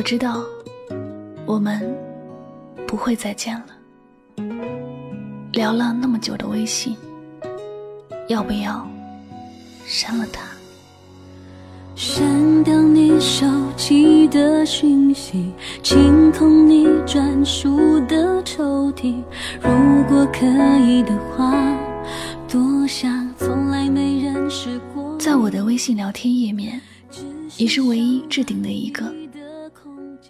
我知道，我们不会再见了。聊了那么久的微信，要不要删了它？删掉你手机的讯息，清空你专属的抽屉。如果可以的话，多想从来没认识过。在我的微信聊天页面，你是唯一置顶的一个。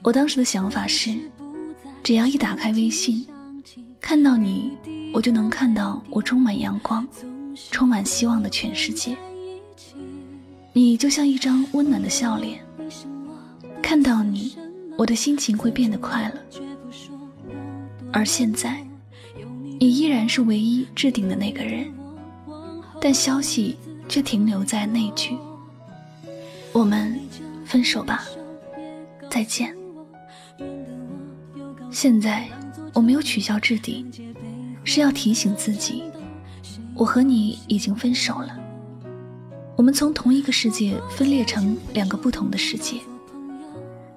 我当时的想法是，只要一打开微信，看到你，我就能看到我充满阳光、充满希望的全世界。你就像一张温暖的笑脸，看到你，我的心情会变得快乐。而现在，你依然是唯一置顶的那个人，但消息却停留在那句：“我们分手吧，再见。”现在我没有取消置顶，是要提醒自己，我和你已经分手了。我们从同一个世界分裂成两个不同的世界。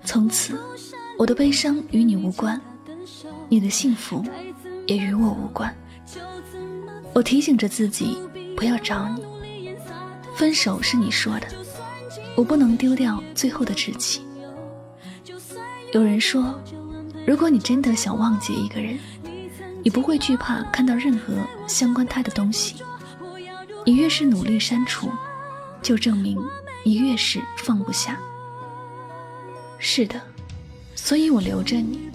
从此，我的悲伤与你无关，你的幸福也与我无关。我提醒着自己，不要找你。分手是你说的，我不能丢掉最后的志气。有人说。如果你真的想忘记一个人，你不会惧怕看到任何相关他的东西。你越是努力删除，就证明你越是放不下。是的，所以我留着你，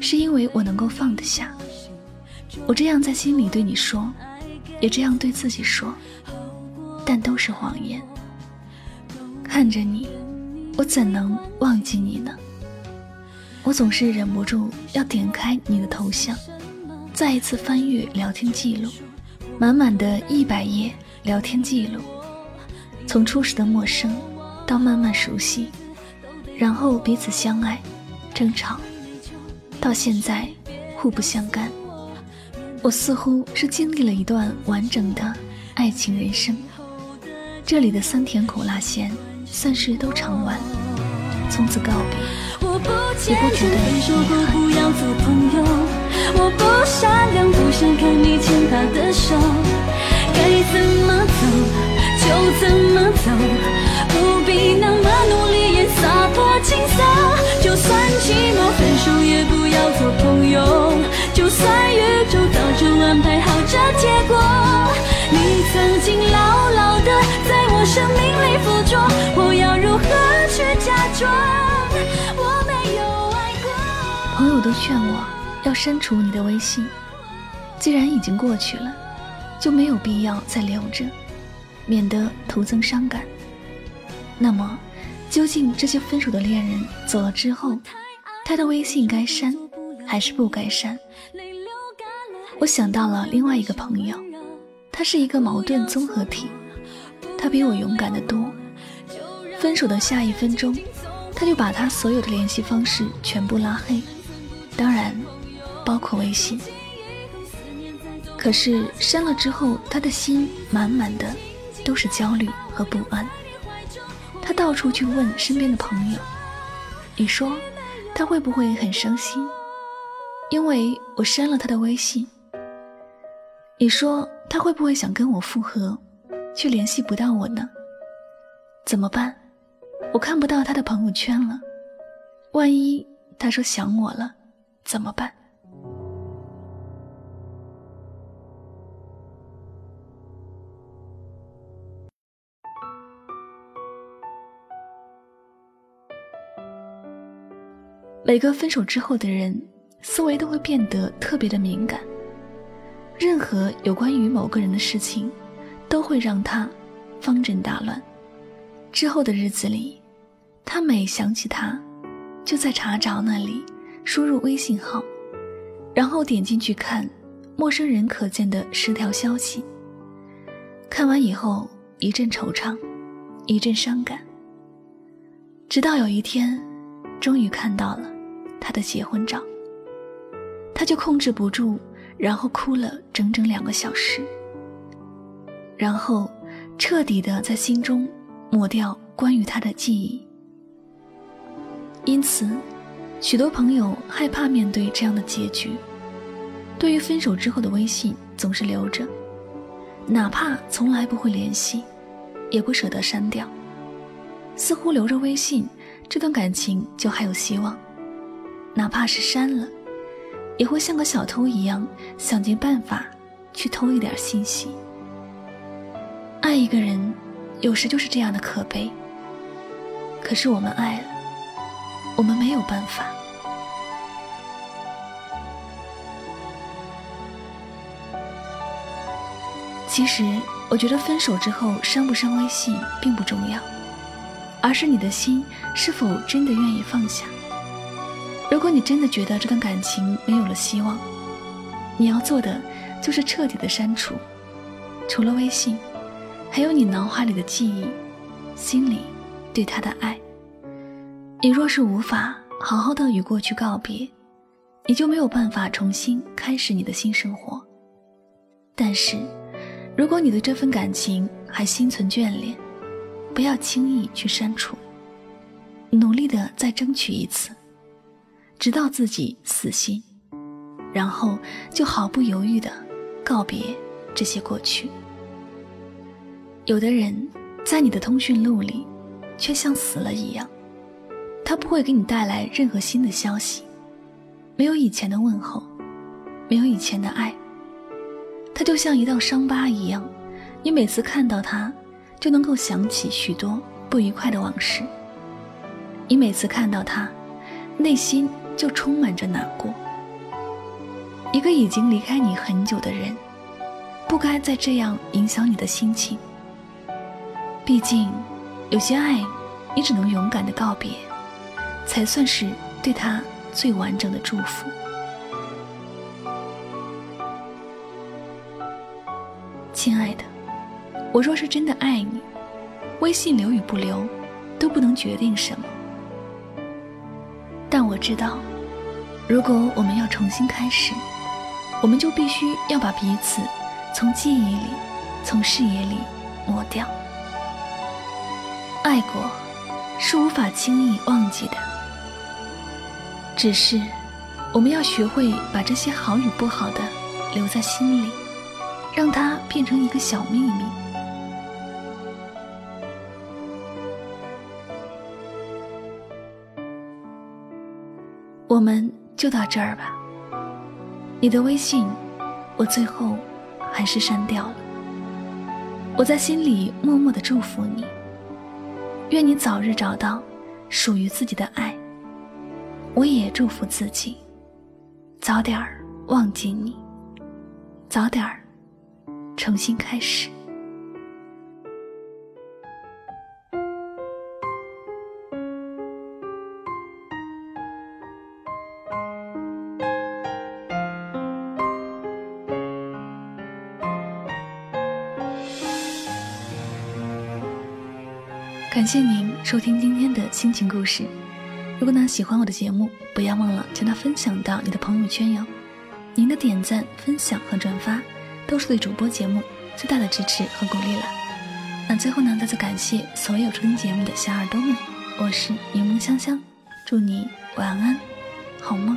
是因为我能够放得下。我这样在心里对你说，也这样对自己说，但都是谎言。看着你，我怎能忘记你呢？我总是忍不住要点开你的头像，再一次翻阅聊天记录，满满的一百页聊天记录，从初始的陌生到慢慢熟悉，然后彼此相爱、争吵，到现在互不相干。我似乎是经历了一段完整的爱情人生，这里的酸甜苦辣咸算是都尝完，从此告别。不坚持分手后不要做朋友，我不善良，不想看你牵他的手。该怎么走就怎么走，不必那么努力也洒脱轻松。就算寂寞，分手也不要做朋友。就算宇宙早就安排好这结果，你曾经劝我要删除你的微信，既然已经过去了，就没有必要再留着，免得徒增伤感。那么，究竟这些分手的恋人走了之后，他的微信该删还是不该删？我想到了另外一个朋友，他是一个矛盾综合体，他比我勇敢的多。分手的下一分钟，他就把他所有的联系方式全部拉黑。当然，包括微信。可是删了之后，他的心满满的都是焦虑和不安。他到处去问身边的朋友：“你说他会不会很伤心？因为我删了他的微信。你说他会不会想跟我复合，却联系不到我呢？怎么办？我看不到他的朋友圈了。万一他说想我了？”怎么办？每个分手之后的人思维都会变得特别的敏感。任何有关于某个人的事情都会让他方阵大乱。之后的日子里他每想起他就在查找那里输入微信号，然后点进去看陌生人可见的十条消息。看完以后，一阵惆怅，一阵伤感。直到有一天，终于看到了他的结婚照，他就控制不住，然后哭了整整两个小时，然后彻底的在心中抹掉关于他的记忆。因此，许多朋友害怕面对这样的结局，对于分手之后的微信总是留着。哪怕从来不会联系，也不舍得删掉。似乎留着微信，这段感情就还有希望。哪怕是删了，也会像个小偷一样，想尽办法去偷一点信息。爱一个人，有时就是这样的可悲。可是我们爱了，我们没有办法。其实，我觉得分手之后删不删微信并不重要，而是你的心是否真的愿意放下。如果你真的觉得这段感情没有了希望，你要做的就是彻底的删除，除了微信，还有你脑海里的记忆，心里对他的爱。你若是无法好好的与过去告别，你就没有办法重新开始你的新生活。但是。如果你对这份感情还心存眷恋，不要轻易去删除，努力的再争取一次，直到自己死心，然后就毫不犹豫的告别这些过去。有的人，在你的通讯录里，却像死了一样，他不会给你带来任何新的消息，没有以前的问候，没有以前的爱。他就像一道伤疤一样，你每次看到他，就能够想起许多不愉快的往事。你每次看到他，内心就充满着难过。一个已经离开你很久的人，不该再这样影响你的心情。毕竟，有些爱，你只能勇敢的告别，才算是对他最完整的祝福。亲爱的，我若是真的爱你，微信留与不留，都不能决定什么。但我知道，如果我们要重新开始，我们就必须要把彼此从记忆里、从视野里抹掉。爱过，是无法轻易忘记的。只是，我们要学会把这些好与不好的留在心里。让它变成一个小秘密。我们就到这儿吧。你的微信，我最后还是删掉了。我在心里默默的祝福你，愿你早日找到属于自己的爱。我也祝福自己，早点儿忘记你，早点儿。重新开始。感谢您收听今天的心情故事。如果呢喜欢我的节目，不要忘了将它分享到你的朋友圈哟。您的点赞、分享和转发。都是对主播节目最大的支持和鼓励了。那最后呢，再次感谢所有收听节目的小耳朵们，我是柠檬香香，祝你晚安，好梦。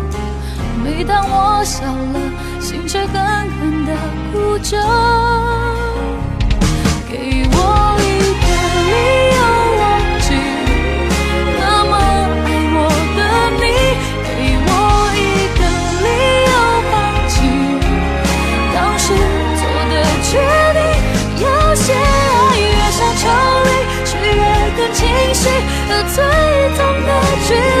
每当我笑了，心却狠狠的哭着，给我一个理由忘记。那么爱我的你，给我一个理由放弃。当时做的决定，有些爱越想抽离，却越更清晰。和最痛的距离。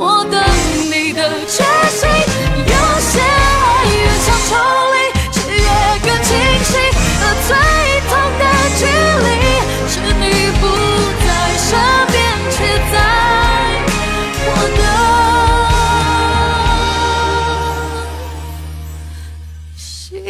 我等你的决心有些爱越想抽离却越更清晰而最痛的距离是你不在身边却在我的心里